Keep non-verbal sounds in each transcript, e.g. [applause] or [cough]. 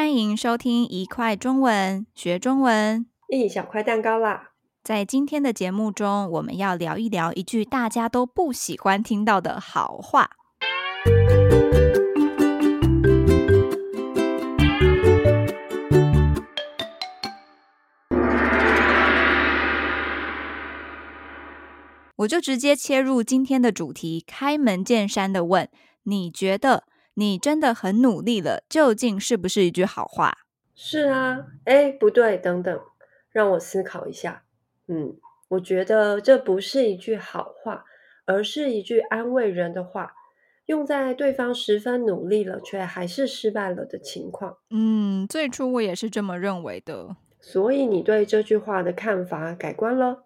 欢迎收听一块中文学中文，一小块蛋糕啦！在今天的节目中，我们要聊一聊一句大家都不喜欢听到的好话。我就直接切入今天的主题，开门见山的问：你觉得你真的很努力了，究竟是不是一句好话？是啊，哎，不对，等等，让我思考一下。嗯，我觉得这不是一句好话，而是一句安慰人的话，用在对方十分努力了，却还是失败了的情况。嗯，最初我也是这么认为的。所以你对这句话的看法改观了？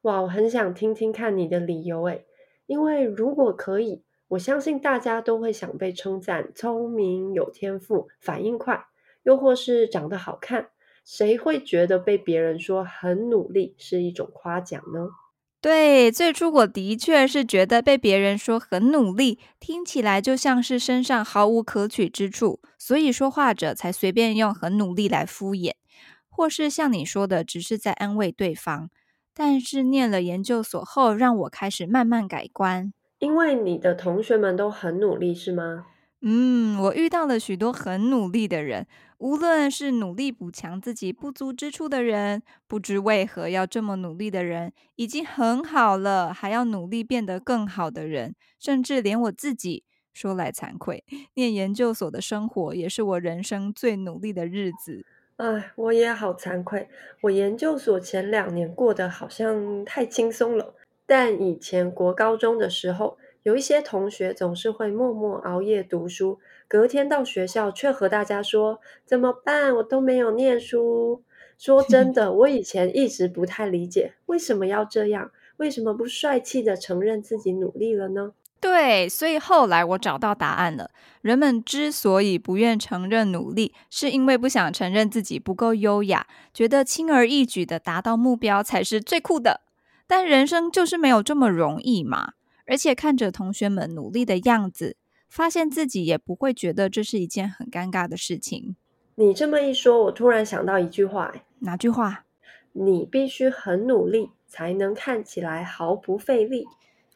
哇，我很想听听看你的理由诶，因为如果可以，我相信大家都会想被称赞聪明、有天赋、反应快，又或是长得好看。谁会觉得被别人说很努力是一种夸奖呢？对，最初我的确是觉得被别人说很努力，听起来就像是身上毫无可取之处，所以说话者才随便用很努力来敷衍，或是像你说的，只是在安慰对方。但是念了研究所后，让我开始慢慢改观。因为你的同学们都很努力，是吗？嗯，我遇到了许多很努力的人，无论是努力补强自己不足之处的人，不知为何要这么努力的人，已经很好了，还要努力变得更好的人，甚至连我自己，说来惭愧，念研究所的生活也是我人生最努力的日子。哎，我也好惭愧。我研究所前两年过得好像太轻松了，但以前国高中的时候，有一些同学总是会默默熬夜读书，隔天到学校却和大家说：“怎么办？我都没有念书。”说 [laughs] 真的，我以前一直不太理解为什么要这样，为什么不帅气的承认自己努力了呢？对，所以后来我找到答案了。人们之所以不愿承认努力，是因为不想承认自己不够优雅，觉得轻而易举的达到目标才是最酷的。但人生就是没有这么容易嘛。而且看着同学们努力的样子，发现自己也不会觉得这是一件很尴尬的事情。你这么一说，我突然想到一句话，哪句话？你必须很努力，才能看起来毫不费力。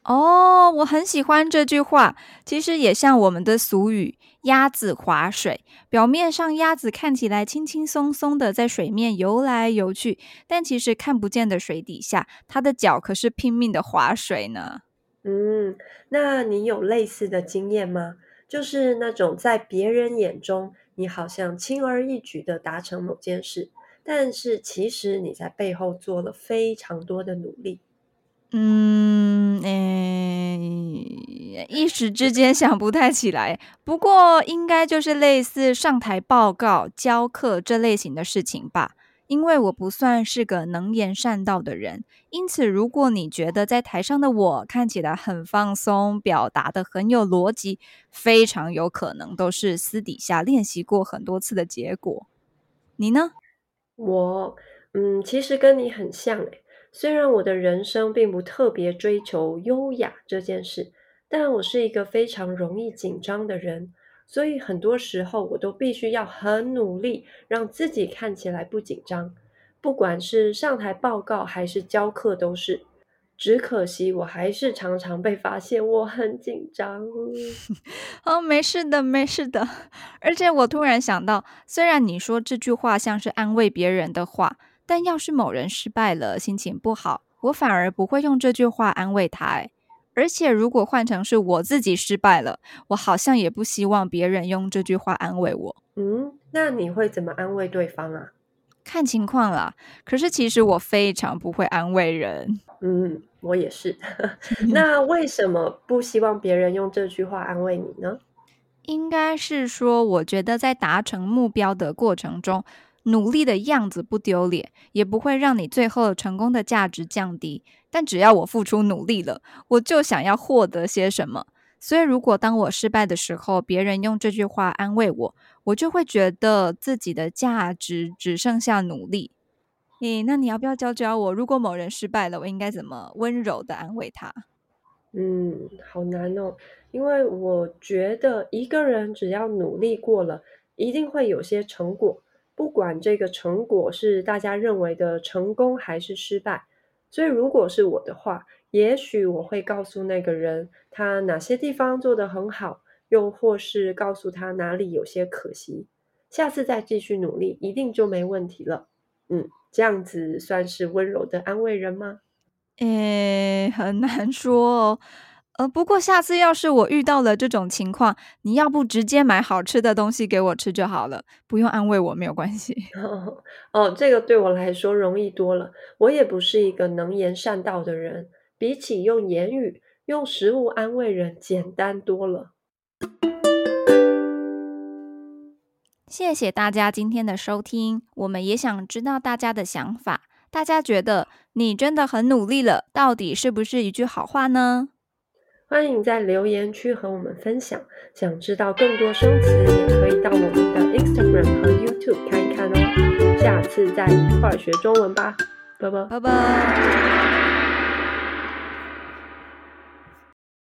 哦，我很喜欢这句话。其实也像我们的俗语“鸭子划水”，表面上鸭子看起来轻轻松松的在水面游来游去，但其实看不见的水底下，它的脚可是拼命的划水呢。嗯，那你有类似的经验吗？就是那种在别人眼中，你好像轻而易举的达成某件事，但是其实你在背后做了非常多的努力。嗯，诶，一时之间想不太起来。不过应该就是类似上台报告、教课这类型的事情吧。因为我不算是个能言善道的人，因此如果你觉得在台上的我看起来很放松，表达的很有逻辑，非常有可能都是私底下练习过很多次的结果。你呢？我，嗯，其实跟你很像诶。虽然我的人生并不特别追求优雅这件事，但我是一个非常容易紧张的人，所以很多时候我都必须要很努力，让自己看起来不紧张。不管是上台报告还是教课都是。只可惜我还是常常被发现我很紧张。[laughs] 哦，没事的，没事的。而且我突然想到，虽然你说这句话像是安慰别人的话。但要是某人失败了，心情不好，我反而不会用这句话安慰他。哎，而且如果换成是我自己失败了，我好像也不希望别人用这句话安慰我。嗯，那你会怎么安慰对方啊？看情况啦。可是其实我非常不会安慰人。嗯，我也是。[laughs] [laughs] 那为什么不希望别人用这句话安慰你呢？应该是说，我觉得在达成目标的过程中。努力的样子不丢脸，也不会让你最后成功的价值降低。但只要我付出努力了，我就想要获得些什么。所以，如果当我失败的时候，别人用这句话安慰我，我就会觉得自己的价值只剩下努力。诶，那你要不要教教我，如果某人失败了，我应该怎么温柔的安慰他？嗯，好难哦，因为我觉得一个人只要努力过了。一定会有些成果，不管这个成果是大家认为的成功还是失败。所以，如果是我的话，也许我会告诉那个人他哪些地方做得很好，又或是告诉他哪里有些可惜，下次再继续努力，一定就没问题了。嗯，这样子算是温柔的安慰人吗？诶，很难说哦。呃，不过下次要是我遇到了这种情况，你要不直接买好吃的东西给我吃就好了，不用安慰我，没有关系。哦，[laughs] 哦，这个对我来说容易多了。我也不是一个能言善道的人，比起用言语、用食物安慰人，简单多了。谢谢大家今天的收听，我们也想知道大家的想法。大家觉得你真的很努力了，到底是不是一句好话呢？欢迎在留言区和我们分享。想知道更多生词，也可以到我们的 Instagram 和 YouTube 看一看哦。下次再一块儿学中文吧，拜拜，拜拜。